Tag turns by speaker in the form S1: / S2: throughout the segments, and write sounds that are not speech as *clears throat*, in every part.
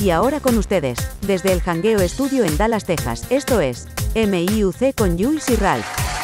S1: Y ahora con ustedes, desde el Hangueo Estudio en Dallas, Texas, esto es MIUC con Jules y Ralph.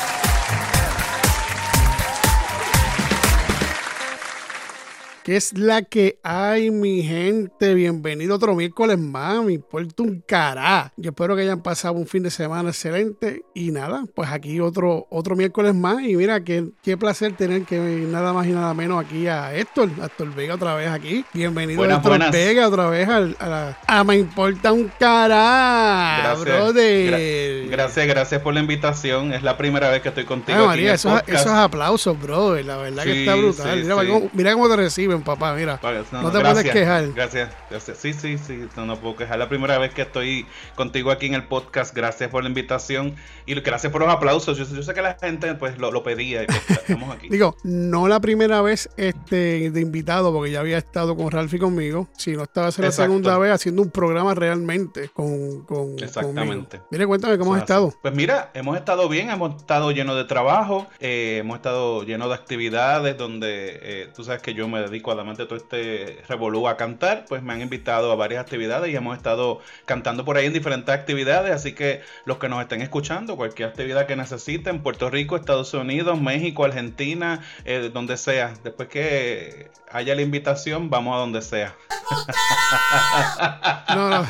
S2: ¿Qué es la que hay, mi gente? Bienvenido otro miércoles más. Me importa un cará. Yo espero que hayan pasado un fin de semana excelente. Y nada, pues aquí otro, otro miércoles más. Y mira, qué, qué placer tener que nada más y nada menos aquí a Héctor, a Héctor Vega otra vez aquí. Bienvenido
S3: Buenas,
S2: Héctor
S3: buenas.
S2: Vega otra vez al- a, la- a Me importa un cará,
S3: Gracias.
S2: brother.
S3: Gra- gracias, gracias por la invitación. Es la primera vez que estoy contigo.
S2: Ay,
S3: aquí
S2: María,
S3: en el
S2: esos, esos aplausos, brother. La verdad que
S3: Sí,
S2: está brutal.
S3: sí,
S2: mira,
S3: sí.
S2: Cómo, mira cómo te papá. Mira. No te puedes quejar.
S3: Gracias, gracias. Sí, sí, sí, no, no puedo quejar. La primera vez que estoy contigo aquí en el podcast. Gracias por la invitación y gracias por los aplausos. Yo, yo sé que la gente pues lo, lo pedía y pues, *laughs* estamos aquí.
S2: Digo, no la primera vez este, de invitado, porque ya había estado con Ralph y conmigo, sino esta va a ser la
S3: Exacto.
S2: segunda vez haciendo un programa realmente con, con
S3: Exactamente.
S2: conmigo. Mire, cuéntame cómo has
S3: es así.
S2: estado.
S3: Pues mira, hemos estado bien, hemos estado llenos de trabajo, eh, hemos estado llenos de actividades donde eh, tú sabes que yo me dedico además de todo este revolú a cantar, pues me han invitado a varias actividades y hemos estado cantando por ahí en diferentes actividades, así que los que nos estén escuchando, cualquier actividad que necesiten, Puerto Rico, Estados Unidos, México, Argentina, eh, donde sea, después que haya la invitación, vamos a donde sea. *laughs*
S2: No, no,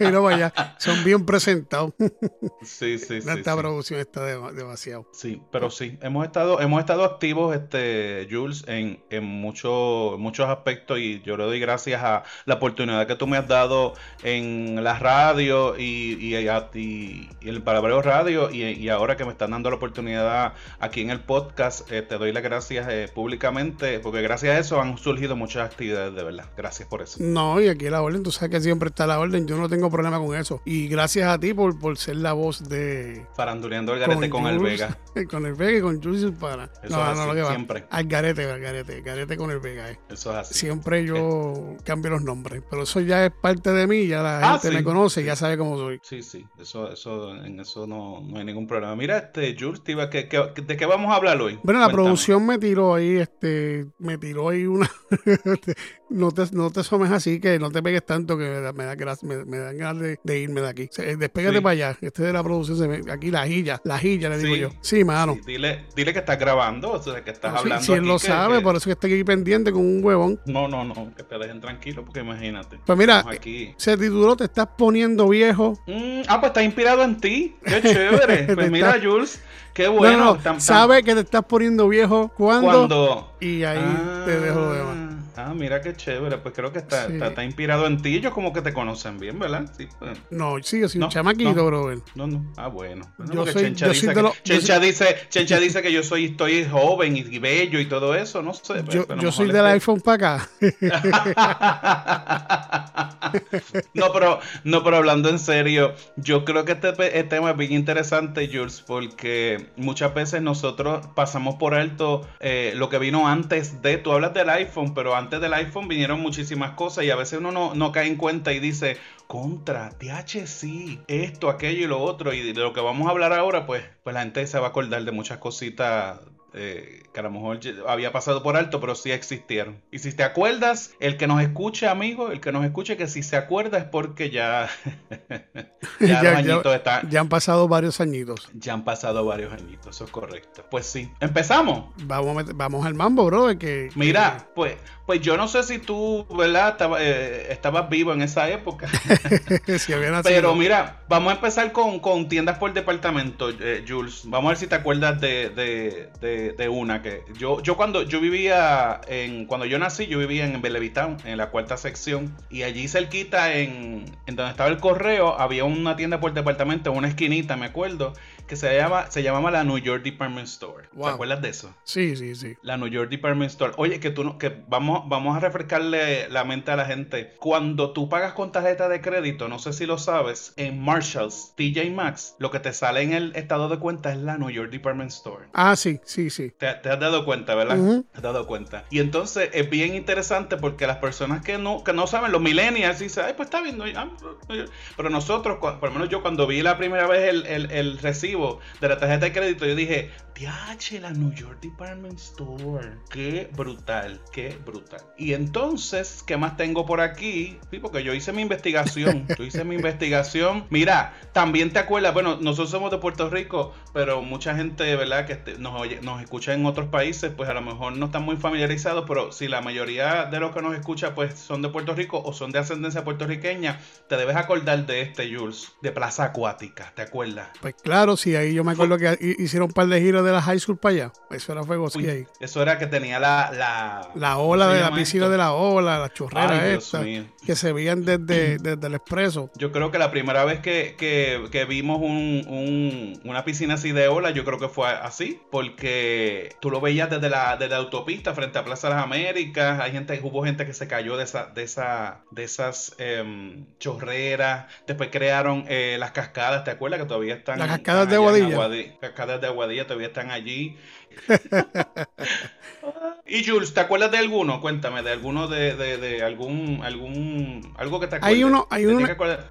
S2: *laughs* no vaya, son bien presentados. *laughs*
S3: Sí, sí, sí.
S2: Esta
S3: sí.
S2: producción está de- demasiado.
S3: Sí, pero sí, hemos estado, hemos estado activos, este, Jules, en, en muchos muchos aspectos y yo le doy gracias a la oportunidad que tú me has dado en la radio y, y, y- y el Palabreo Radio y, ahora que me están dando la oportunidad aquí en el podcast, eh, te doy las gracias eh, públicamente porque gracias a eso han surgido muchas actividades de verdad. Gracias por eso.
S2: No, y aquí la orden, tú sabes que siempre está la orden, yo no tengo problema con eso. Y gracias a ti por, por ser la voz de...
S3: Faranduleando el garete con, el
S2: Jules,
S3: Vega. *laughs*
S2: Con el Vega y con Jules para.
S3: Eso
S2: No, no, lo que va.
S3: siempre.
S2: Al garete, al garete, garete con el Vega, eh.
S3: Eso es así.
S2: Siempre yo cambio los nombres, pero eso ya es parte de mí, ya la
S3: Ah,
S2: gente
S3: sí,
S2: me conoce, ya sabe cómo soy.
S3: Sí, sí, eso, eso, en eso no, no hay ningún problema. Mira, este, Jules, te iba- ¿qué- qué- ¿de qué vamos a hablar hoy?
S2: Bueno, la
S3: Cuéntame.
S2: producción me tiró ahí, este, me tiró ahí una. *laughs* no, te, no te asomes así, que no te pegues tanto, que me, da- me, da me, me dan ganas de, de irme de aquí. Se- Despégate
S3: Sí.
S2: para allá. Este de la producción, se me- aquí la jilla, la jilla, le digo
S3: Sí.
S2: yo. Sí, mano.
S3: Sí, dile, dile que estás grabando, o sea, que estás
S2: Sí,
S3: hablando
S2: si él
S3: aquí,
S2: lo
S3: que-
S2: sabe,
S3: que-
S2: por eso que estoy aquí pendiente con un huevón.
S3: No, no, no, que te dejen tranquilo, porque imagínate.
S2: Pues mira,
S3: aquí.
S2: se tituló Te estás poniendo viejo.
S3: Mm, ah, pues está inspirado en ti. Qué *laughs* chévere. Pues mira,
S2: está-
S3: Jules, qué
S2: No,
S3: bueno.
S2: no, no, sabe que te estás poniendo viejo cuando.
S3: cuando...
S2: Y ahí
S3: Ah,
S2: te dejo lo demás.
S3: Ah, mira qué chévere. Pues creo que está,
S2: Sí.
S3: está, está inspirado en ti. Ellos como que te conocen bien, ¿verdad? Sí, pues.
S2: No, sí, yo soy
S3: No,
S2: un chamaquito,
S3: no.
S2: brother.
S3: No, no. Ah, bueno. Bueno,
S2: Yo soy-
S3: Chencha,
S2: yo
S3: dice
S2: soy
S3: que,
S2: los- yo
S3: Chencha dice, Chencha dice que yo soy, estoy joven y bello y todo eso, no sé. pues,
S2: Yo, soy del iPhone para acá. *laughs*
S3: no, pero, no, pero hablando en serio, yo creo que este, este tema es bien interesante, Jules, porque muchas veces nosotros pasamos por alto eh, lo que vino antes de, tú hablas del iPhone, pero antes del iPhone vinieron muchísimas cosas y a veces uno no, no cae en cuenta y dice, contra, THC, esto, aquello y lo otro, y de lo que vamos a hablar ahora, pues, pues la gente se va a acordar de muchas cositas eh, que a lo mejor había pasado por alto, pero sí existieron. Y si te acuerdas, el que nos escuche, amigo, el que nos escuche, que si se acuerda es porque ya, *laughs* ya, *laughs* están,
S2: ya han pasado varios añitos.
S3: ya han pasado varios añitos, eso es correcto. Pues sí, empezamos.
S2: Vamos, vamos al mambo, bro. Que,
S3: Mira, pues, pues yo no sé si tú, ¿verdad? Estaba- eh, estabas vivo en esa época. *laughs* Pero mira, vamos a empezar con, con tiendas por departamento, eh, Jules. Vamos a ver si te acuerdas de, de- de- de una que yo, yo cuando yo vivía en cuando yo nací, yo vivía en Bellevitown, en la cuarta sección, y allí cerquita en, en donde estaba el correo, había una tienda por departamento, en una esquinita, me acuerdo, que se llama, se llamaba la New York Department Store.
S2: Wow.
S3: ¿Te acuerdas de eso?
S2: Sí, sí, sí.
S3: La New York Department Store. Oye, que tú no, que vamos, vamos a refrescarle la mente a la gente. Cuando tú pagas con tarjeta de crédito, no sé si lo sabes, en Marshalls, TJ Maxx, lo que te sale en el estado de cuenta es la New York Department Store.
S2: Ah, sí, sí, sí.
S3: Te, has dado cuenta, ¿verdad? Te has dado cuenta. Y entonces es bien interesante porque las personas que no, que no saben, los millennials, dicen, ay, pues está bien. pero nosotros, por lo menos yo cuando vi la primera vez el, el, el recibo de la tarjeta de crédito, yo dije, TH, la New York Department Store. Qué brutal, qué brutal. Y entonces, ¿qué más tengo por aquí? Sí, porque yo hice mi investigación. yo hice mi investigación. Mira, también te acuerdas, bueno, nosotros somos de Puerto Rico, pero mucha gente, ¿verdad?, que este, nos, nos escucha en otros países, pues a lo mejor no están muy familiarizados, pero si la mayoría de los que nos escucha, pues son de Puerto Rico o son de ascendencia puertorriqueña, te debes acordar de este, Jules, de Plaza Acuática, ¿te acuerdas?
S2: Pues claro, sí, ahí yo me acuerdo que hicieron un par de giros de la high school para allá. Eso era fuego sí ahí.
S3: Eso era que tenía la. La,
S2: la ola de la piscina de la ola, la chorrera esta. Que se veían desde, desde, el expreso.
S3: Yo creo que la primera vez que, que, que vimos un, un, una piscina así de ola, yo creo que fue así. Porque tú lo veías desde la, desde la autopista frente a Plaza de las Américas. Hay gente, hubo gente que se cayó de esa, de esa, de esas em, chorreras. Después crearon eh, las cascadas, ¿te acuerdas? Que todavía están.
S2: Las cascadas de Aguadilla.
S3: Cascadas de Aguadilla todavía están allí. *laughs* y Jules, ¿te acuerdas de alguno? Cuéntame, de alguno de, de, algún, algún, algo que te acuerdes.
S2: Hay uno, hay uno,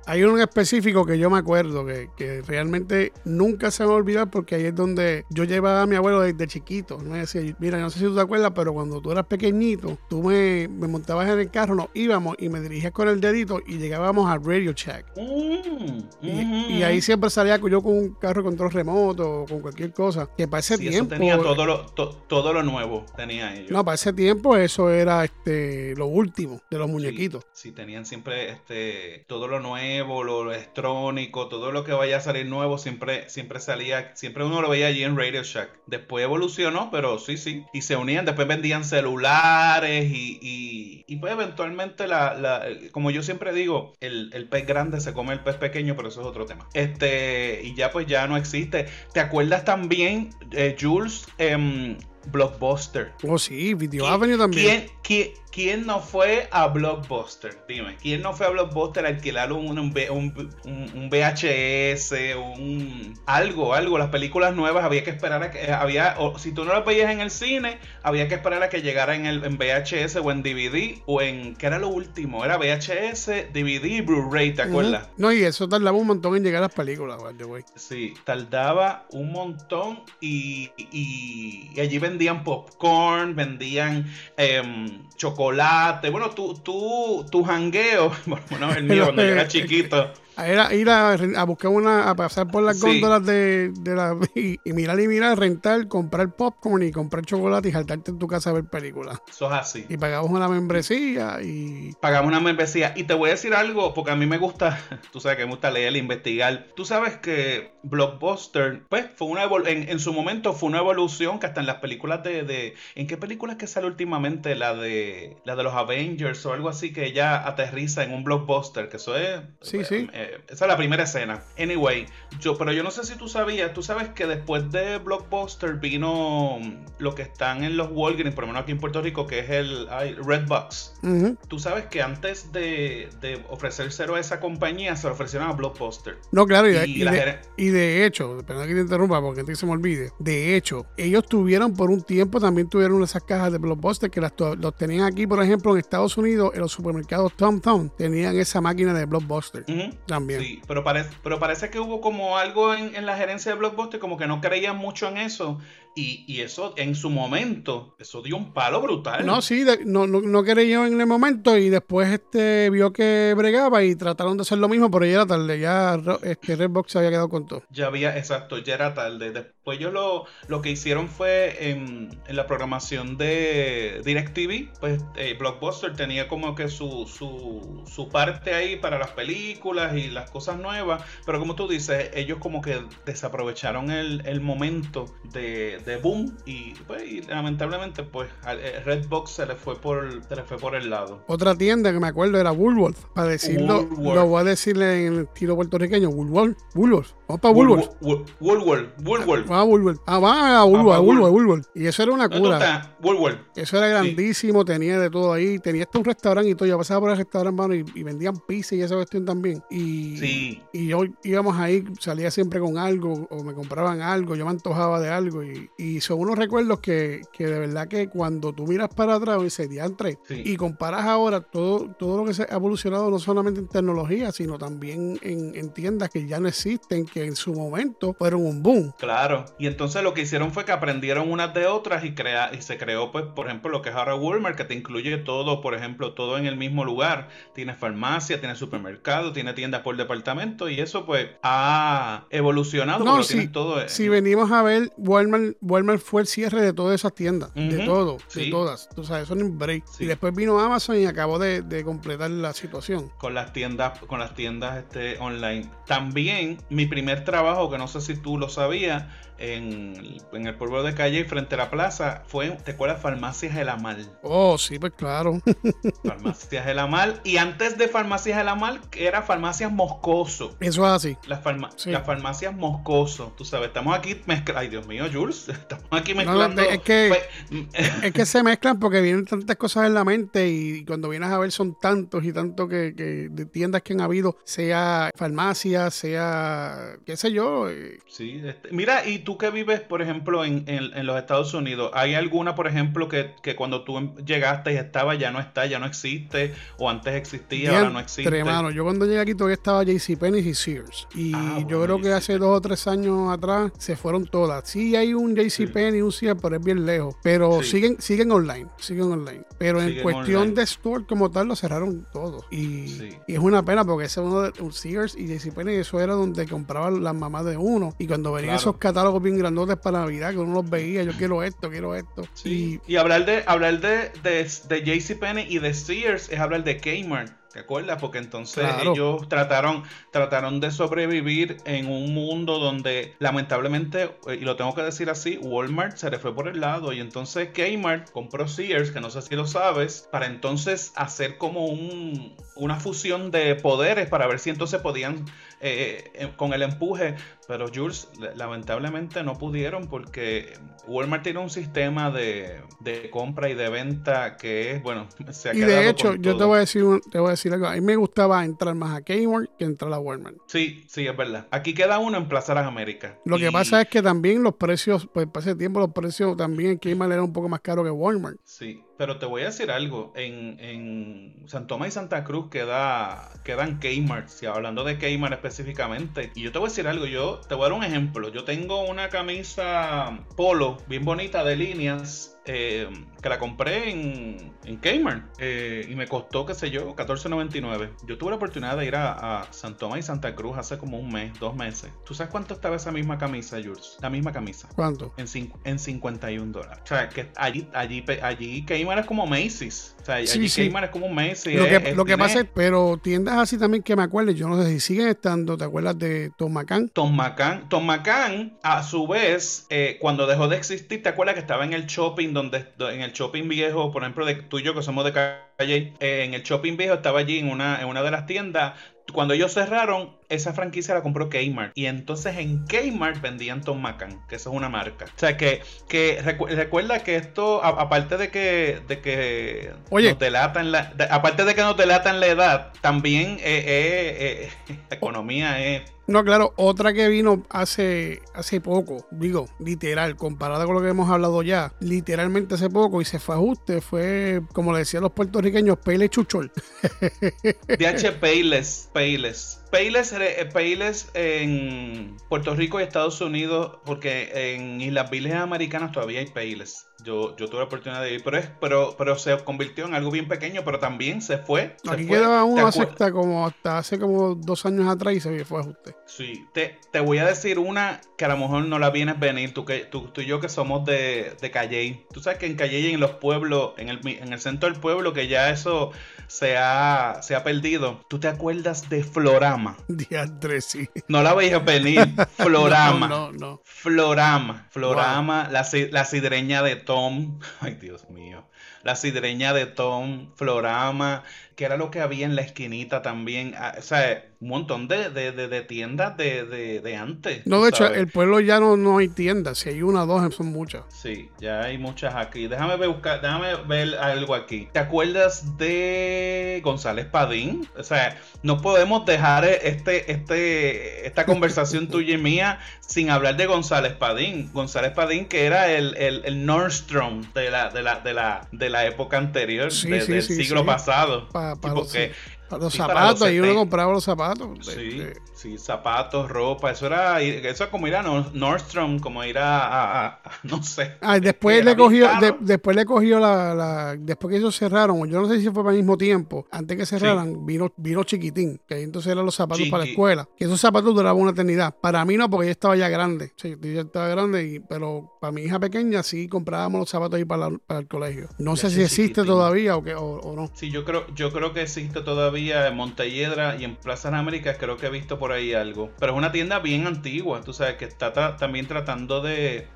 S2: hay uno específico que yo me acuerdo que, que, realmente nunca se me va a olvidar porque ahí es donde yo llevaba a mi abuelo desde chiquito. Me decía, mira, no sé si tú te acuerdas, pero cuando tú eras pequeñito, tú me, me montabas en el carro, nos íbamos y me dirigías con el dedito y llegábamos a Radio Check. Mm, y, ahí siempre salía yo con un carro control remoto o con cualquier cosa. Que para ese tiempo
S3: todo lo, todo lo nuevo tenía ellos.
S2: No, para ese tiempo eso era este lo último de los muñequitos.
S3: Sí, tenían siempre este todo lo nuevo, lo, electrónico, todo lo que vaya a salir nuevo siempre siempre salía, siempre uno lo veía allí en Radio Shack. Después evolucionó, pero sí, sí. Y se unían, después vendían celulares y, y, pues eventualmente la, la, como yo siempre digo, el, el pez grande se come el pez pequeño, pero eso es otro tema. Este, y ya pues ya no existe. ¿Te acuerdas también, eh, Jules? Um, Blockbuster.
S2: Oh, sí, Video Avenue también.
S3: ¿quién, quién, no fue a Blockbuster? Dime, ¿quién no fue a Blockbuster a alquilar un, un, un, VHS, un algo, algo? Las películas nuevas había que esperar a que, eh, había, o, si tú no las veías en el cine, había que esperar a que llegara en, el, en VHS o en DVD, o en, ¿qué era lo último? Era VHS, DVD Blu-ray, ¿te acuerdas?
S2: No, y eso tardaba un montón en llegar a las películas, güey.
S3: Sí, tardaba un montón y, y, y allí vendían vendían popcorn, vendían em, chocolate. Bueno, tú, tú, tu jangueo, *laughs* bueno, el mío cuando yo era *laughs* chiquito.
S2: Era ir a, buscar una, a pasar por las góndolas de, la *laughs* y, mirar y mirar, rentar, comprar popcorn y comprar chocolate y saltarte en tu casa a ver películas.
S3: Eso es así.
S2: Y pagamos una membresía y.
S3: Pagamos una membresía. Y te voy a decir algo, porque a mí me gusta, *laughs* tú sabes que me gusta leer e investigar. Tú sabes que Blockbuster, pues, fue una en, en su momento fue una evolución que hasta en las películas de, de. ¿En qué películas que sale últimamente? La de. La de los Avengers o algo así que ella aterriza en un blockbuster. Que eso es.
S2: Sí, sí.
S3: Eh, esa es la primera escena. Anyway, yo, pero yo no sé si tú sabías, tú sabes que después de Blockbuster vino lo que están en los Walgreens, por lo menos aquí en Puerto Rico, que es el Redbox. Tú sabes que antes de, de ofrecérselo a esa compañía, se lo ofrecieron a Blockbuster.
S2: No, claro, y, de, hecho, perdón que te interrumpa porque antes se me olvide, de hecho, ellos tuvieron por un tiempo, también tuvieron esas cajas de Blockbuster que las los tenían aquí, por ejemplo, en Estados Unidos, en los supermercados Tom Tom, tenían esa máquina de Blockbuster. También.
S3: Sí, pero parece, pero parece que hubo como algo en, en, la gerencia de Blockbuster, como que no creían mucho en eso. Y, y, eso en su momento, eso dio un palo brutal.
S2: No, sí, no, no, no creyó en el momento y después este vio que bregaba y trataron de hacer lo mismo, pero ya era tarde, ya este Redbox se había quedado con todo.
S3: Ya había, exacto, ya era tarde. Después ellos lo, lo que hicieron fue en, en la programación de DirecTV, pues eh, Blockbuster tenía como que su, su, su parte ahí para las películas y las cosas nuevas, pero como tú dices, ellos como que desaprovecharon el, el momento de de boom pues, y, lamentablemente pues eh, Redbox se le fue por se le fue por el lado.
S2: Otra tienda que me acuerdo era Woolworth, para decirlo, lo voy a decirle en el estilo puertorriqueño, Woolworth, Woolworth, vamos para Woolworth.
S3: Woolworth, Woolworth.
S2: Ah, va a Woolworth, a Woolworth, Woolworth. Y eso era una cura. Eso era grandísimo, tenía de todo ahí. Tenía hasta un restaurante y todo. Yo pasaba por el restaurante, mano, y, vendían pizza y esa cuestión también. Y,
S3: sí.
S2: y yo íbamos ahí, salía siempre con algo o me compraban algo, yo me antojaba de algo. Y, y son unos recuerdos que, que de verdad que cuando tú miras para atrás, ese día entre y comparas ahora todo, todo lo que se ha evolucionado, no solamente en tecnología, sino también en, en tiendas que ya no existen, que en su momento fueron un boom.
S3: Claro. Y entonces lo que hicieron fue que aprendieron unas de otras y, crea, y se creó, pues, por ejemplo, lo que es ahora Walmart, que te incluye todo, por ejemplo, todo en el mismo lugar. Tiene farmacia, tiene supermercado, tiene tiendas por departamento y eso, pues, ha evolucionado.
S2: No, sí, todo. Si venimos a ver, Walmart, Walmart fue el cierre de todas esas tiendas, de todo, de todas. O sea, eso no es un break. Y después vino Amazon y acabó de, de, completar la situación.
S3: Con las tiendas, con las tiendas este, online. También mi primer trabajo, que no sé si tú lo sabías, en, en, el pueblo de Calle, frente a la plaza, fue, ¿te acuerdas? Farmacias El Amal.
S2: Oh, sí, pues claro. *laughs*
S3: Farmacias El Amal. Y antes de Farmacias El Amal, era Farmacias Moscoso.
S2: Eso es así.
S3: Las, farmacias Moscoso. Tú sabes, estamos aquí mezclando. Ay, Dios mío, Jules. *laughs* Estamos aquí mezclando.
S2: es, que, *laughs* es que se mezclan porque vienen tantas cosas en la mente y cuando vienes a ver son tantos y tantos que, de tiendas que han habido, sea farmacias, sea, qué sé yo.
S3: Eh. Sí, este, mira, y tú que vives, por ejemplo, en, los Estados Unidos, ¿hay alguna, por ejemplo, que, cuando tú em, llegaste y estaba, ya no está, ya no existe, o antes existía, ahora no existe?
S2: Hermano, yo cuando llegué aquí todavía estaba JCPenney y Sears. Y ah, yo creo que hace dos o tres años atrás se fueron todas. Sí hay un JCPenney y un Sears, pero es bien lejos. Pero siguen, siguen online, siguen online. Pero en cuestión de store como tal, lo cerraron todo. Y, es una pena porque ese uno de un Sears y JCPenney, eso era donde compraban las mamás de uno. Y cuando venían esos catálogos bien grandotes para Navidad, que uno los veía, yo quiero esto, quiero esto.
S3: Y, hablar de hablar de, de, de JCPenney y de Sears es hablar de Kmart. ¿Te acuerdas? Porque entonces ellos trataron, trataron de sobrevivir en un mundo donde lamentablemente, y lo tengo que decir así, Walmart se le fue por el lado y entonces Kmart compró Sears, que no sé si lo sabes, para entonces hacer como un, una fusión de poderes para ver si entonces podían eh, eh, con el empuje, pero Jules lamentablemente no pudieron porque Walmart tiene un sistema de, compra y de venta que es, bueno, *laughs*
S2: se ha Y de hecho, yo te voy a decir, te voy a decir algo, a mí me gustaba entrar más a Kmart que entrar a Walmart.
S3: Sí, sí, es verdad. Aquí queda uno en Plaza Las Américas.
S2: Lo que pasa es que también los precios, pues para ese tiempo los precios también en Kmart eran un poco más caros que Walmart.
S3: Sí, pero te voy a decir algo, en, en San Tomás y Santa Cruz queda, quedan Kmart, si hablando de Kmart específicamente. Y yo te voy a decir algo, yo te voy a dar un ejemplo. Yo tengo una camisa polo bien bonita de líneas eh, que la compré en, en Kmart eh, y me costó, qué sé yo, $14.99. Yo tuve la oportunidad de ir a, a San Tomás y Santa Cruz hace como un mes, dos meses. ¿Tú sabes cuánto estaba esa misma camisa, Jules? La misma camisa.
S2: ¿Cuánto?
S3: En, en 51 dólares. O sea, que allí, allí, allí Kmart es como Macy's. O sea, allí Kmart es como Macy's.
S2: Lo que, lo que pasa es, pero tiendas así también que me acuerdes, yo no sé si siguen estando, ¿te acuerdas de Tom McCann?
S3: Tom McCann. Tom McCann, a su vez, eh, cuando dejó de existir, ¿te acuerdas que estaba en el shopping donde en el shopping viejo, por ejemplo, de tú y yo que somos de calle, eh, en el shopping viejo estaba allí en una, en una de las tiendas. Cuando ellos cerraron, esa franquicia la compró Kmart. Y entonces en Kmart vendían Tom Macan, que eso es una marca. O sea que, que recuerda que esto, aparte de que, de que
S2: Oye.
S3: nos delatan la, aparte de que nos delatan la edad, también eh, eh, eh *laughs* economía es
S2: no, claro, otra que vino hace, hace poco, digo, literal, comparada con lo que hemos hablado ya, literalmente hace poco y se fue ajuste, fue, como le decían los puertorriqueños, Pele Chuchol. *laughs*
S3: DH Payless, Payless. Eh, Payless, en Puerto Rico y Estados Unidos, porque en Islas Vírgenes Americanas todavía hay Payless. Yo, yo tuve la oportunidad de ir, pero, es, pero, pero se convirtió en algo bien pequeño, pero también se fue.
S2: Aquí quedaba uno hasta, como, hasta hace como dos años atrás y se fue a usted.
S3: Sí, te, te, voy a decir una que a lo mejor no la vienes venir, tú, que, tú, tú y yo que somos de, de Calle. Tú sabes que en Calle y en los pueblos, en el, en el centro del pueblo, que ya eso se ha, se ha perdido. ¿Tú te acuerdas de Florama? *laughs*
S2: Diantre, sí.
S3: No la veías venir. *laughs* Florama.
S2: no, no, no,
S3: Florama. Florama, la, la sidreña de todo Tom. *laughs* Ay, Dios mío. La sidreña de Tom, Florama. que era lo que había en la esquinita también. Ah, o sea, un montón de, de, de, tiendas de, de, antes.
S2: No, de hecho, el pueblo ya no, no hay tiendas. Si hay una o dos, son muchas.
S3: Sí, ya hay muchas aquí. Déjame ver, buscar, déjame ver algo aquí. ¿Te acuerdas de González Padín? O sea, no podemos dejar este, este, esta conversación *laughs* tuya y mía sin hablar de González Padín. González Padín, que era el, el, Nordstrom de la, de la, de la, de la época anterior, del siglo pasado.
S2: para los zapatos, y uno compraba los zapatos.
S3: Sí, sí, zapatos, ropa, eso era, eso es como ir a Nordstrom, como ir a, *laughs* no sé.
S2: Ah, después le cogió, después le cogió la, después que ellos cerraron, yo no sé si fue al mismo tiempo, antes que cerraran, vino, vino chiquitín, que entonces eran los zapatos para la escuela, que esos zapatos duraban una eternidad. Para mí no, porque yo estaba ya grande, sí, yo estaba grande, y, pero para mi hija pequeña sí comprábamos los zapatos ahí para, para el colegio. No sé si existe todavía o, que, o no.
S3: Sí, yo creo, yo creo que existe todavía en Montelledra y en Plaza de Américas creo que he visto por ahí algo. Pero es una tienda bien antigua, tú sabes, que está también tratando de,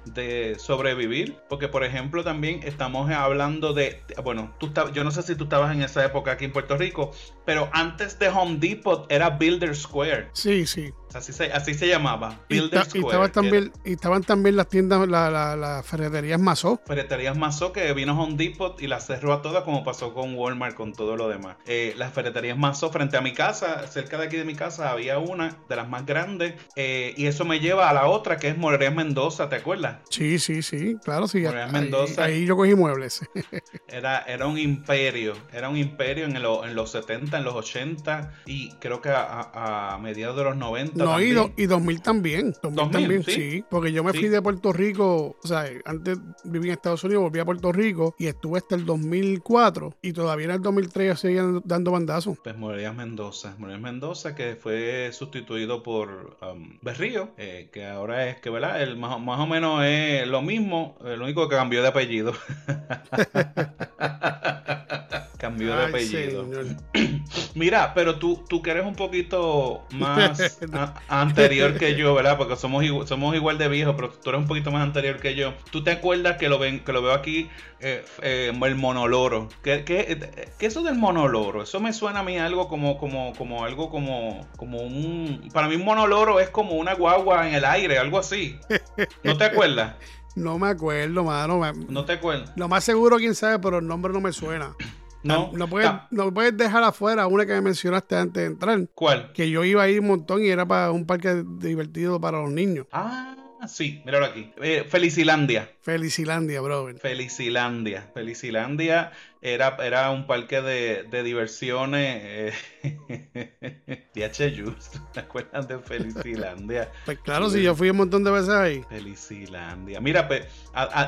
S3: sobrevivir. Porque, por ejemplo, también estamos hablando de, bueno, tú yo no sé si tú estabas en esa época aquí en Puerto Rico, pero antes de Home Depot era Builder Square.
S2: Sí, sí.
S3: Así se, así se llamaba.
S2: Builder y, Square, también, y estaban también las tiendas, las la, la ferreterías Mazó.
S3: Ferreterías Mazó que vino Home Depot y las cerró a todas como pasó con Walmart, con todo lo demás. Eh, las ferreterías Mazó frente a mi casa, cerca de aquí de mi casa, había una de las más grandes. Eh, y eso me lleva a la otra que es Morerías Mendoza, ¿te acuerdas?
S2: Sí, sí, sí, claro, sí. Mendoza. Ahí, yo cogí muebles. *laughs*
S3: era, era un imperio, era un imperio en, en los 70, en los 80 y creo que a, a mediados de los 90
S2: no, y, y, 2000 también. 2000, también, ¿sí? Porque yo me fui de Puerto Rico, o sea, antes viví en Estados Unidos, volví a Puerto Rico y estuve hasta el 2004 y todavía en el 2003 ya seguían dando bandazos.
S3: Pues Morerías Mendoza. Morerías Mendoza que fue sustituido por um, Berrío, eh, que ahora es que, ¿verdad? El, más, más o menos es lo mismo, lo único que cambió de apellido. *laughs* Cambió de apellido. *clears throat* Mira, pero tú, tú que eres un poquito más *laughs* anterior que yo, ¿verdad? Porque somos, somos igual de viejos, pero tú eres un poquito más anterior que yo. ¿Tú te acuerdas que lo ven, que lo veo aquí, eh, eh, el monoloro? ¿Qué, qué, qué eso del monoloro? Eso me suena a mí algo como, como, como algo como, como un. Para mí un monoloro es como una guagua en el aire, algo así. ¿No te acuerdas? *laughs*
S2: No me acuerdo, mano.
S3: No te acuerdas.
S2: Lo más seguro, quién sabe, pero el nombre no me suena. No, no puedes, no puedes dejar afuera una que me mencionaste antes de entrar.
S3: ¿Cuál?
S2: Que yo iba ahí un montón y era para un parque divertido para los niños.
S3: Ah, sí, míralo aquí. Eh, Felicilandia.
S2: Felicilandia, brother.
S3: Felicilandia. Felicilandia era, era un parque de, de diversiones. Eh, *laughs* DH *laughs* ¿te acuerdas de Felicilandia?
S2: Pues claro, si yo fui un montón de veces ahí.
S3: Felicilandia. Mira, pues,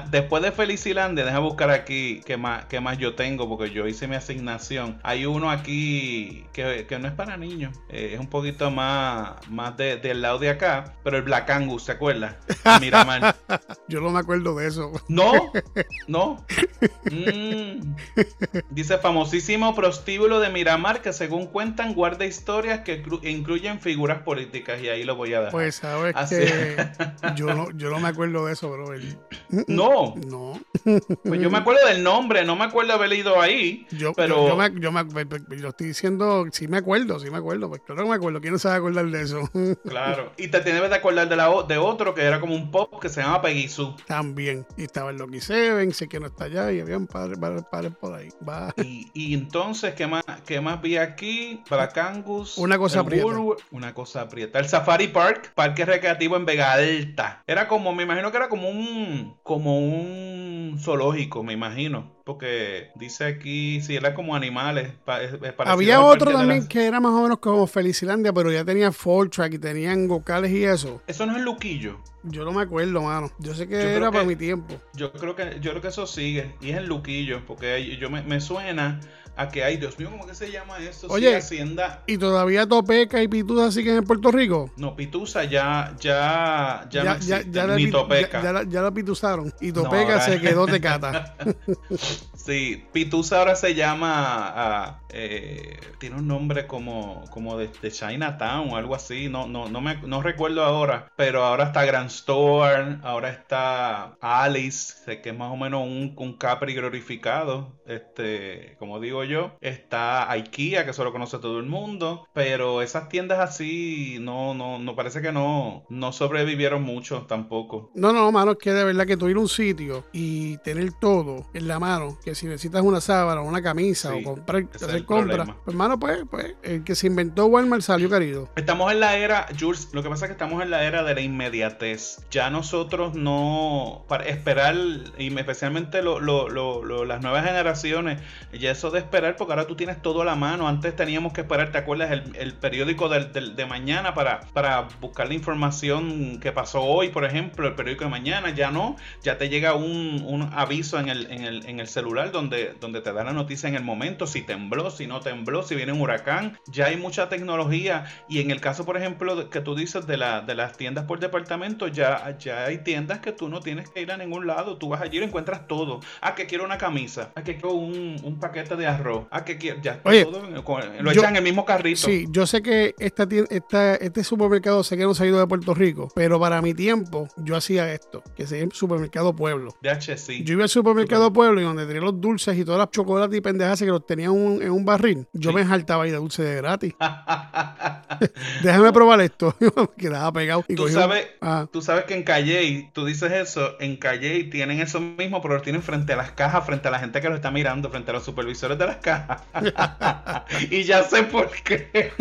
S3: después de Felicilandia, deja buscar aquí qué más, qué más yo tengo, porque yo hice mi asignación. Hay uno aquí que, que no es para niños, eh, es un poquito más, más de, del lado de acá, pero el Black Angus, ¿se acuerda? Miramar. *laughs*
S2: yo no me acuerdo de eso.
S3: No, no. Mm. Dice famosísimo prostíbulo de Miramar que según cuentan guarda historias que incluyen figuras políticas y ahí lo voy a dar.
S2: Pues sabes que yo no, yo no me acuerdo de eso, bro.
S3: No.
S2: No.
S3: Pues yo me acuerdo del nombre, no me acuerdo haber ido ahí.
S2: Yo,
S3: pero...
S2: yo, me, yo, me, yo estoy diciendo, sí me acuerdo, sí me acuerdo. Pues claro que me acuerdo. ¿Quién no se va a acordar de eso?
S3: Claro. Y te tienes que acordar de, la, de otro que era como un pop que se llama Peggy
S2: También. Y estaba el Loki Seven, sé que no está allá y habían padres, padres, por ahí. Va.
S3: Y, entonces, ¿qué más, ¿qué más vi aquí? Black Angus.
S2: Una cosa aprieta.
S3: una cosa aprieta. El Safari Park, parque recreativo en Vega Alta. Era como, me imagino que era como un, como un zoológico, me imagino. Porque dice aquí, si era como animales.
S2: Había otro también que era más o menos como Felicilandia, pero ya tenía Fall Track y tenían vocales y eso.
S3: Eso no es Luquillo.
S2: Yo no me acuerdo, mano. Yo sé que era para mi tiempo.
S3: Yo creo que yo creo que eso sigue. Y es el Luquillo. Porque yo me, me suena a que hay, Dios mío, ¿cómo que se llama esto?
S2: Oye, Hacienda. ¿Y todavía Topeca y Pitusa siguen en Puerto Rico?
S3: No, Pitusa ya, ya, ya, no ya, ya, la, Topeca.
S2: Ya, ya, la pitusaron. Y Topeca se quedó tecata. *laughs*
S3: sí, Pitusa ahora se llama, eh, tiene un nombre como, como de, Chinatown o algo así, no, no, no, me, no recuerdo ahora, pero ahora está Grand Store, ahora está Alice, que es más o menos un, un Capri glorificado, este, como digo llevo yo. Está IKEA, que eso lo conoce todo el mundo. Pero esas tiendas así, no, no, no parece que no, no sobrevivieron mucho tampoco.
S2: No, no, mano, es que de verdad que tú ir a un sitio y tener todo en la mano, que si necesitas una sábana, una camisa o comprar, hacer compras, pues mano, pues, pues, el que se inventó Walmart salió querido.
S3: Estamos en la era, Jules, lo que pasa es que estamos en la era de la inmediatez. Ya nosotros no, para esperar, y especialmente las nuevas generaciones, ya eso de esperar, porque ahora tú tienes todo a la mano. Antes teníamos que esperar, ¿te acuerdas? El, periódico de, mañana para, para buscar la información que pasó hoy, por ejemplo, el periódico de mañana, ya no, ya te llega un, aviso en el, en el, celular donde, donde te da la noticia en el momento, si tembló, si no tembló, si viene un huracán. Ya hay mucha tecnología y en el caso, por ejemplo, que tú dices de, la, de las tiendas por departamento, ya, ya hay tiendas que tú no tienes que ir a ningún lado. Tú vas allí y encuentras todo. Ah, que quiero una camisa. Ah, que quiero un, paquete de arroz. Ah, que. Ya todo. Lo echan en el mismo carrito.
S2: Sí, yo sé que esta, esta, este supermercado sé que no se ha ido de Puerto Rico, pero para mi tiempo yo hacía esto, que se llama Supermercado Pueblo.
S3: sí.
S2: Yo iba al supermercado Pueblo y donde tenía los dulces y todas las chocolates y pendejas que los tenía en un barril, yo me jaltaba ahí de dulce de gratis. *laughs* *laughs* Déjame probar esto. *laughs* Quedaba pegado.
S3: tú, sabes, ah. tú sabes que en Calle, tú dices eso, en Calle tienen eso mismo, pero lo tienen frente a las cajas, frente a la gente que lo está mirando, frente a los supervisores de las cajas. *laughs* y ya sé por qué.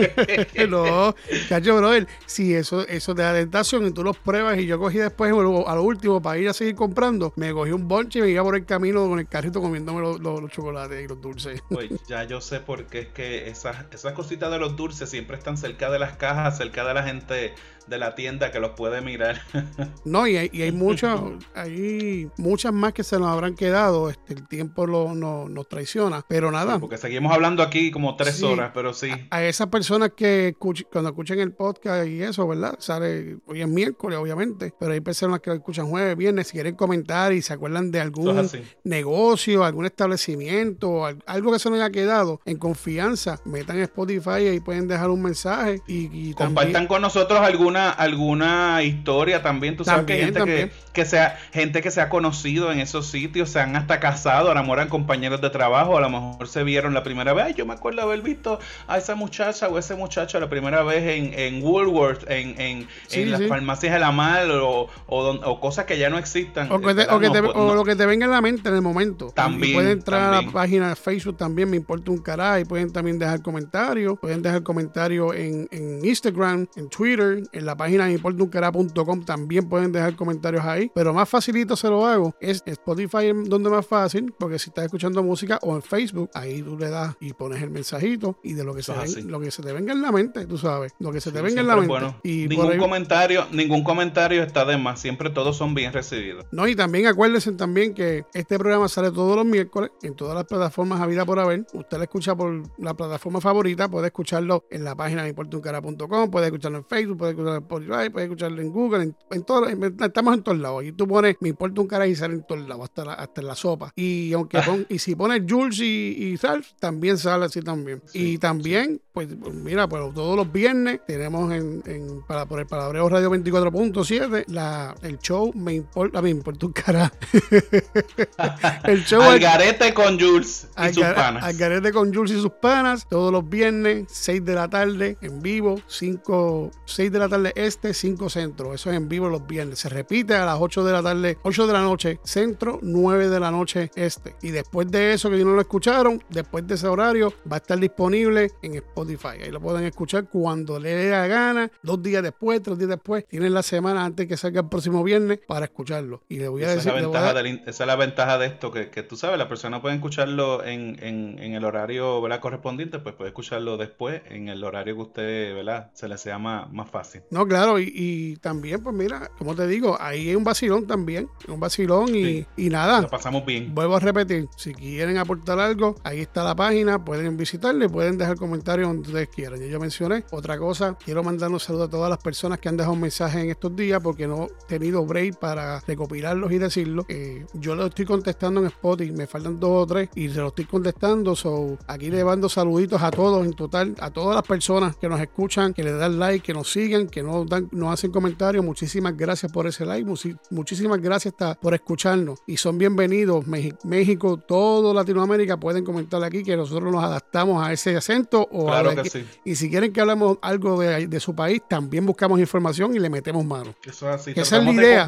S3: *laughs*
S2: no, cacho, brother, si eso, eso te da tentación y tú los pruebas y yo cogí después a lo último para ir a seguir comprando, me cogí un bonche y me iba por el camino con el carrito comiéndome los, chocolates y los dulces. *laughs*
S3: Pues ya yo sé por qué es que esas, esas cositas de los dulces siempre están cerca de las cajas, cerca de la gente de la tienda que los puede mirar. *laughs*
S2: no, y hay, y hay muchas, *laughs* hay muchas más que se nos habrán quedado. Este, el tiempo lo, no, nos traiciona. Pero nada.
S3: porque seguimos hablando aquí como tres horas, pero sí.
S2: A, esas personas que cuando escuchen el podcast y eso, ¿verdad? Sale hoy es miércoles, obviamente. Pero hay personas que lo escuchan jueves, viernes, si quieren comentar y se acuerdan de algún negocio, algún establecimiento, algo que se nos haya quedado en confianza, metan Spotify y pueden dejar un mensaje y,
S3: compartan con nosotros alguna alguna, historia también. Tú sabes que hay gente que, que, sea, gente que se ha conocido en esos sitios, se han hasta casado, a lo mejor eran compañeros de trabajo, a lo mejor se vieron la primera vez. yo me acuerdo haber visto a esa muchacha o ese muchacho la primera vez en, en Woolworth, en, en, en las farmacias de la mal o, o, cosas que ya no existan.
S2: O, que lo que te venga en la mente en el momento.
S3: También.
S2: Y pueden entrar a la página de Facebook también, me importa un carajo, y pueden también dejar comentarios, pueden dejar comentarios en, en Instagram, en Twitter, en la página de importuncara.com también pueden dejar comentarios ahí, pero más facilito se lo hago es Spotify donde más fácil, porque si estás escuchando música o en Facebook, ahí tú le das y pones el mensajito y de lo que, se, lo que se te venga en la mente, tú sabes, lo que se te venga en la mente. Y
S3: ningún comentario, ningún comentario está de más, siempre todos son bien recibidos.
S2: No, y también acuérdense también que este programa sale todos los miércoles en todas las plataformas vida por haber. Usted lo escucha por la plataforma favorita, puede escucharlo en la página de importuncara.com, puede escucharlo en Facebook, puede escucharlo en Spotify, puedes escucharlo en Google, en, en todo, estamos en todos lados. Y tú pones, me importa un carajo y sale en todos lados, hasta, hasta en la sopa. Y aunque y si pones Jules y, y también sale así también. y también, pues, mira, pues todos los viernes tenemos en, en para por el Palabreo Radio 24.7 la el show me importa, me importa un carajo. *laughs*
S3: el show Algarete con Jules y sus panas.
S2: Algarete con Jules y sus panas, todos los viernes, 6 de la tarde, en vivo, 5, 6 de la tarde este, 5 centro. Eso es en vivo los viernes. Se repite a las 8 de la tarde, 8 de la noche centro, 9 de la noche este. Y después de eso, que no lo escucharon, después de ese horario, va a estar disponible en Spotify. Ahí lo pueden escuchar cuando le dé la gana, dos días después, tres días después. Tienen la semana antes que salga el próximo viernes para escucharlo. Y le voy a esa decir.
S3: Es la ventaja esa es la ventaja de esto, que, que tú sabes, la persona puede escucharlo en, en, en el horario ¿verdad? correspondiente, pues puede escucharlo después en el horario que usted ¿verdad? se le sea más, más fácil.
S2: No, claro, y, también, pues mira, como te digo, ahí hay un vacilón también, un vacilón y, nada.
S3: Lo pasamos bien.
S2: Vuelvo a repetir, si quieren aportar algo, ahí está la página, pueden visitarle, pueden dejar comentarios donde ustedes quieran. Yo, mencioné otra cosa, quiero mandar un saludo a todas las personas que han dejado un mensaje en estos días porque no he tenido break para recopilarlos y decirlo. Eh, yo lo estoy contestando en Spotify, me faltan dos o tres y se lo estoy contestando. So, aquí le mando saluditos a todos en total, a todas las personas que nos escuchan, que le dan like, que nos siguen, que que no, dan, no hacen comentarios, muchísimas gracias por ese like, muchísimas gracias por escucharnos y son bienvenidos. México, todo Latinoamérica pueden comentar aquí que nosotros nos adaptamos a ese acento. O
S3: claro
S2: que
S3: sí.
S2: Y si quieren que hablemos algo de, su país, también buscamos información y le metemos mano.
S3: Eso es así.
S2: Esa es la idea.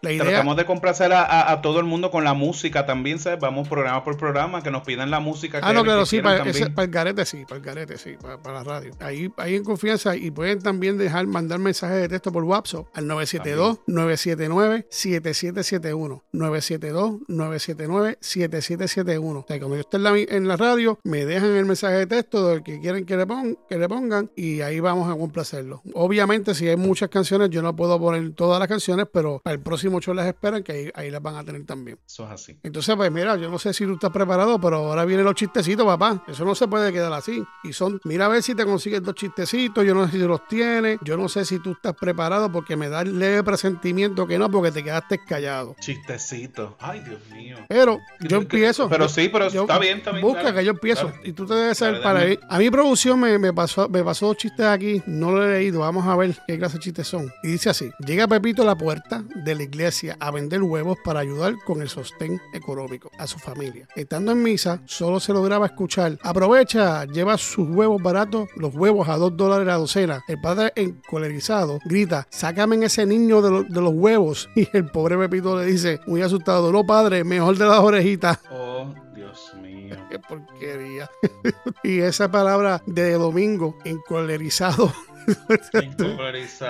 S3: la idea. Tratamos de complacer a, todo el mundo con la música también, ¿sabes? Vamos programa por programa, que nos pidan la música.
S2: Ah, no, claro, sí, para, el garete sí, para el garete sí, para, la radio. Ahí, ahí en confianza y pueden también dejar, mandar mensajes de texto por WhatsApp al 972-979-7771. 972-979-7771. O sea, cuando yo esté en la, en la radio, me dejan el mensaje de texto del que quieren que le, que le pongan y ahí vamos a complacerlo. Obviamente, si hay muchas canciones, yo no puedo poner todas las canciones, pero para el próximo show las esperan que ahí, ahí las van a tener también.
S3: Eso es así.
S2: Entonces, pues mira, yo no sé si tú estás preparado, pero ahora vienen los chistecitos, papá. Eso no se puede quedar así. Y son, mira a ver si te consigues dos chistecitos, yo no sé si los tienes, yo no sé si tú estás preparado porque me da el leve presentimiento que no, porque te quedaste callado.
S3: Chistecito. Ay, Dios mío.
S2: Pero yo empiezo.
S3: Pero sí, pero está bien, está bien.
S2: Busca que yo empiezo. Y tú te debes saber para ir. A mi producción me, me, pasó, me pasó dos chistes aquí, no lo he leído. Vamos a ver qué clase de chistes son. Y dice así: Llega Pepito a la puerta de la iglesia a vender huevos para ayudar con el sostén económico a su familia. Estando en misa, solo se lograba escuchar: Aprovecha, lleva sus huevos baratos, los huevos a dos dólares la docena. El padre encolerizado grita: Sácame ese niño de, de los huevos. *laughs* Y el pobre Pepito le dice, muy asustado: No, padre, mejor de las orejitas.
S3: Oh, Dios mío. *laughs*
S2: Qué porquería. *laughs* y esa palabra de domingo, encolerizado.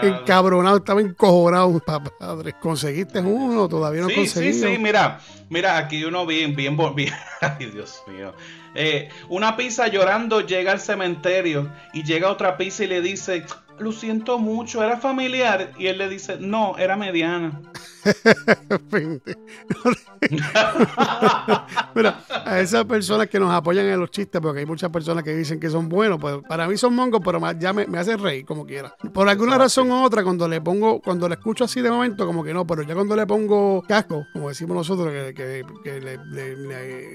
S2: Encabronado, estaba encojonado, padre. ¿Conseguiste uno? Todavía no sí, Sí,
S3: sí, mira, mira, aquí uno bien, bien, bien. Ay, Dios mío. Eh, una pizza llorando llega al cementerio y llega otra pizza y le dice, lo siento mucho, era familiar. Y él le dice, no, era mediana. *laughs*
S2: Mira, a esas personas que nos apoyan en los chistes, porque hay muchas personas que dicen que son buenos, pues para mí son mongos, pero ya me, me hace reír como quiera. Por alguna razón u otra, cuando le pongo, cuando le escucho así de momento, como que no, pero ya cuando le pongo casco, como decimos nosotros, que,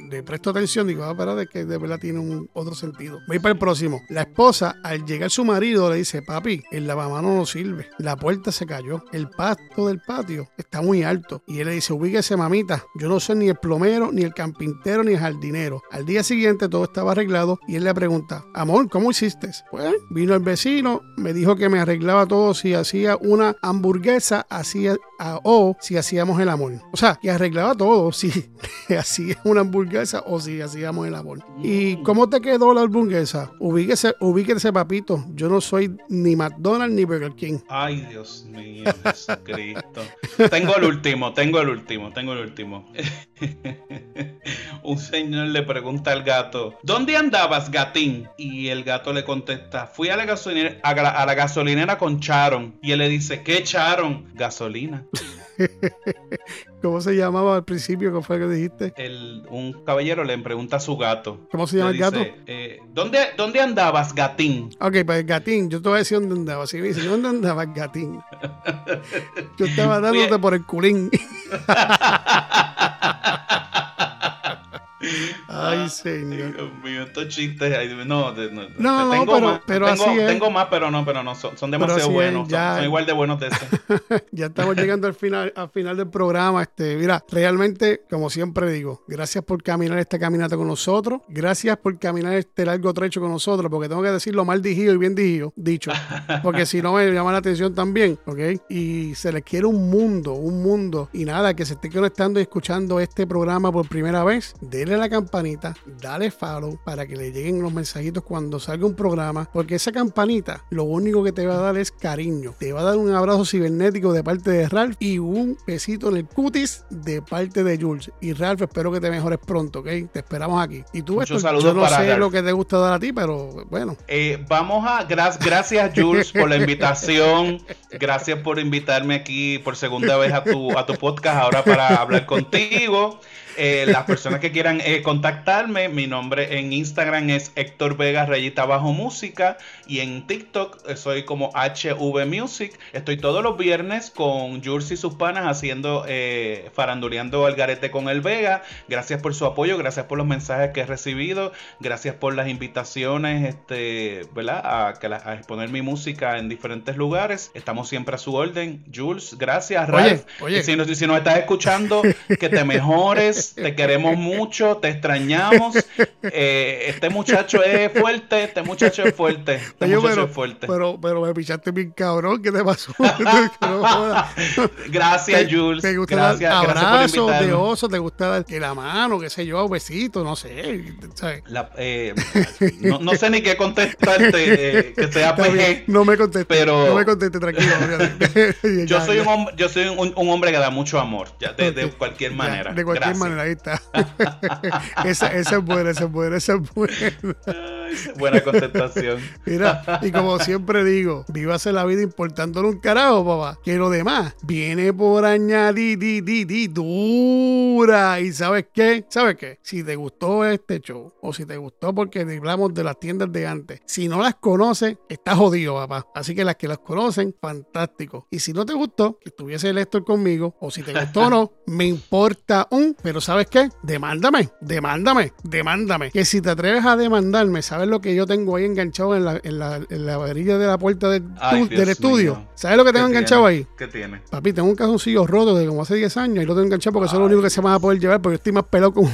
S2: le, presto atención, digo, ah, de que de verdad tiene un otro sentido. Voy para el próximo. La esposa, al llegar su marido, le dice, papi, el lavamano no sirve, la puerta se cayó, el pasto del patio está muy alto. Y él le dice, ubíquese mamita, yo no soy ni el plomero, ni el campintero, ni el jardinero. Al día siguiente todo estaba arreglado y él le pregunta, amor, ¿cómo hiciste? Pues vino el vecino, me dijo que me arreglaba todo si hacía una hamburguesa, hacía o si hacíamos el amor. O sea, que arreglaba todo si *laughs* hacía una hamburguesa o si hacíamos el amor. ¿Y cómo te quedó la hamburguesa? Ubíquese, ubíquese papito, yo no soy ni McDonald's ni Burger King.
S3: Ay, Dios mío, Jesucristo. Tengo el último, tengo el último, tengo el último. *laughs* Un señor le pregunta al gato, ¿dónde andabas, gatín? Y el gato le contesta, fui a la gasolinera, a la gasolinera con Charon. Y él le dice, ¿qué Charon? Gasolina. *laughs*
S2: ¿Cómo se llamaba al principio? ¿Qué fue que dijiste?
S3: El, un caballero le pregunta a su gato.
S2: ¿Cómo se llama el gato?
S3: Eh, ¿dónde, ¿Dónde andabas, gatín?
S2: Ok, pues gatín, yo te voy a decir dónde andaba. Si me dice, ¿dónde andabas, gatín? Yo estaba *laughs* dándote por el culín. *laughs* Ay, señor.
S3: Dios mío, estos chistes. no,
S2: no, no, tengo pero, más, pero
S3: tengo,
S2: así
S3: es. tengo más, pero no, pero no, son, demasiado buenos. son, igual de buenos de ese. *laughs*
S2: ya estamos llegando al final, al final del programa. Este, mira, realmente, como siempre digo, gracias por caminar esta caminata con nosotros. Gracias por caminar este largo trecho con nosotros, porque tengo que decirlo mal dijido y bien dicho. *laughs* Porque si no me llama la atención también, ¿ok? Y se les quiere un mundo, un mundo. Y nada, que se esté conectando y escuchando este programa por primera vez, denle la campanita, dale follow para que le lleguen los mensajitos cuando salga un programa, porque esa campanita lo único que te va a dar es cariño. Te va a dar un abrazo cibernético de parte de Ralph y un besito en el cutis de parte de Jules. Y Ralph, espero que te mejores pronto, ¿ok? Te esperamos aquí. Y tú,
S3: esto, yo
S2: no sé lo que te gusta dar a ti, pero bueno.
S3: Eh, vamos a, gracias Jules por la invitación. Gracias por invitarme aquí por segunda vez a tu, a tu podcast ahora para hablar contigo. Eh, las personas que quieran eh, contactarme, mi nombre en Instagram es Héctor Vega Rayita Bajo Música y en TikTok soy como HV Music. Estoy todos los viernes con Jules y sus panas haciendo, eh, faranduleando al garete con el Vega. Gracias por su apoyo, gracias por los mensajes que he recibido, gracias por las invitaciones, este, ¿verdad? A, a exponer mi música en diferentes lugares. Estamos siempre a su orden. Jules, gracias, Ralph. Oye, Si, nos, si nos estás escuchando, *laughs* que te mejores, te queremos mucho, te extrañamos. Eh, este muchacho es fuerte, este muchacho es fuerte. Este muchacho
S2: pero,
S3: es fuerte.
S2: Pero, pero me pichaste bien cabrón, ¿qué te pasó? *laughs*
S3: gracias, Jules.
S2: Te gusta
S3: gracias,
S2: dar abrazos de oso, te gusta dar que la mano, qué sé yo, besito, no sé.
S3: Eh, no, no, sé ni qué contestarte, eh, que sea PG.
S2: No me conteste, pero... no me conteste, tranquilo. *laughs*
S3: yo, *laughs* soy un hombre, yo soy un, un, hombre que da mucho amor, ya, de, de cualquier manera.
S2: de cualquier manera, ahí está. *laughs* esa, esa, es buena, esa es buena, esa es buena. *laughs*
S3: buena contestación. *laughs*
S2: Mira, y como siempre digo, vívase la vida importándole un carajo, papá. Que lo demás viene por añadir dura. ¿Y sabes qué? ¿Sabes qué? Si te gustó este show, o si te gustó porque hablamos de las tiendas de antes, si no las conoces, estás jodido, papá. Así que las que las conocen, fantástico. Y si no te gustó, que estuviese el Héctor conmigo, o si te gustó o no, *laughs* me importa un, pero ¿sabes qué? Demándame, demándame, demándame. Que si te atreves a demandarme, ¿sabes lo que yo tengo ahí enganchado en la, en la, en la varilla de la puerta del, del estudio? ¿Sabes lo que tengo enganchado ahí?
S3: ¿Qué tiene?
S2: Papi, tengo un calzoncillo roto de como hace 10 años y lo tengo enganchado porque eso es lo único que se me va a poder llevar porque yo estoy más pelado como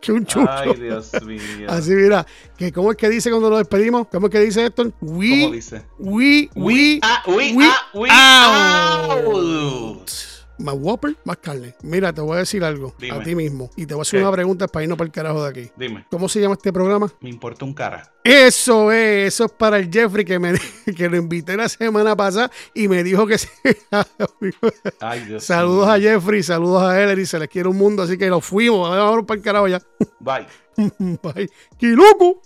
S2: que un *laughs* chucho.
S3: Ay, Dios mío.
S2: Así mira, que cómo es que dice cuando nos despedimos, cómo es que dice esto?
S3: We, ¿Cómo dice?
S2: We, we,
S3: we, we, we, we out.
S2: out más Whopper, más carne. Mira, te voy a decir algo a ti mismo. Y te voy a hacer una pregunta para irnos para el carajo de aquí.
S3: Dime.
S2: ¿Cómo se llama este programa?
S3: Me importa un cara.
S2: Eso es, eso es para el Jeffrey que me *laughs* que lo invité la semana pasada y me dijo que sí. *laughs*
S3: Ay, Dios
S2: saludos a Jeffrey, saludos a él y se les quiere un mundo, así que lo fuimos. Vamos para el carajo ya.
S3: Bye. *laughs*
S2: Bye. ¡Qué loco!